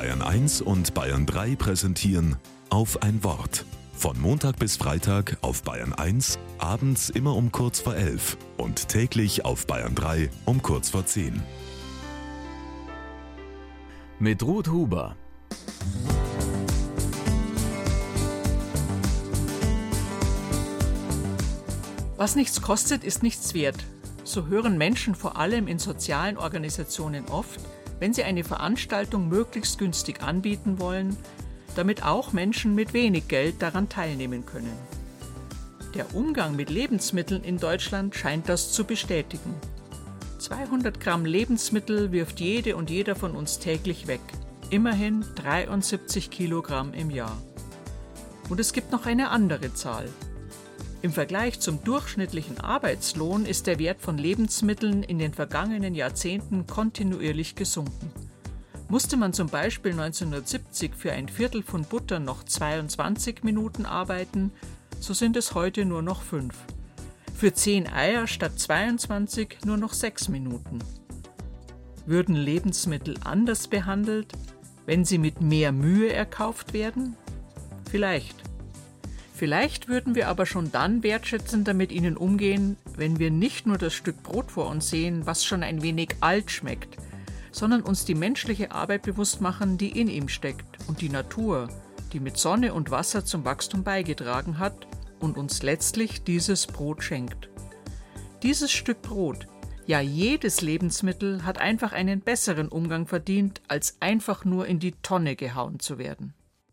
Bayern 1 und Bayern 3 präsentieren auf ein Wort. Von Montag bis Freitag auf Bayern 1, abends immer um kurz vor 11 und täglich auf Bayern 3 um kurz vor 10. Mit Ruth Huber. Was nichts kostet, ist nichts wert. So hören Menschen vor allem in sozialen Organisationen oft, wenn sie eine Veranstaltung möglichst günstig anbieten wollen, damit auch Menschen mit wenig Geld daran teilnehmen können. Der Umgang mit Lebensmitteln in Deutschland scheint das zu bestätigen. 200 Gramm Lebensmittel wirft jede und jeder von uns täglich weg. Immerhin 73 Kilogramm im Jahr. Und es gibt noch eine andere Zahl. Im Vergleich zum durchschnittlichen Arbeitslohn ist der Wert von Lebensmitteln in den vergangenen Jahrzehnten kontinuierlich gesunken. Musste man zum Beispiel 1970 für ein Viertel von Butter noch 22 Minuten arbeiten, so sind es heute nur noch fünf. Für 10 Eier statt 22 nur noch 6 Minuten. Würden Lebensmittel anders behandelt, wenn sie mit mehr Mühe erkauft werden? Vielleicht. Vielleicht würden wir aber schon dann wertschätzender mit ihnen umgehen, wenn wir nicht nur das Stück Brot vor uns sehen, was schon ein wenig alt schmeckt, sondern uns die menschliche Arbeit bewusst machen, die in ihm steckt und die Natur, die mit Sonne und Wasser zum Wachstum beigetragen hat und uns letztlich dieses Brot schenkt. Dieses Stück Brot, ja jedes Lebensmittel hat einfach einen besseren Umgang verdient, als einfach nur in die Tonne gehauen zu werden.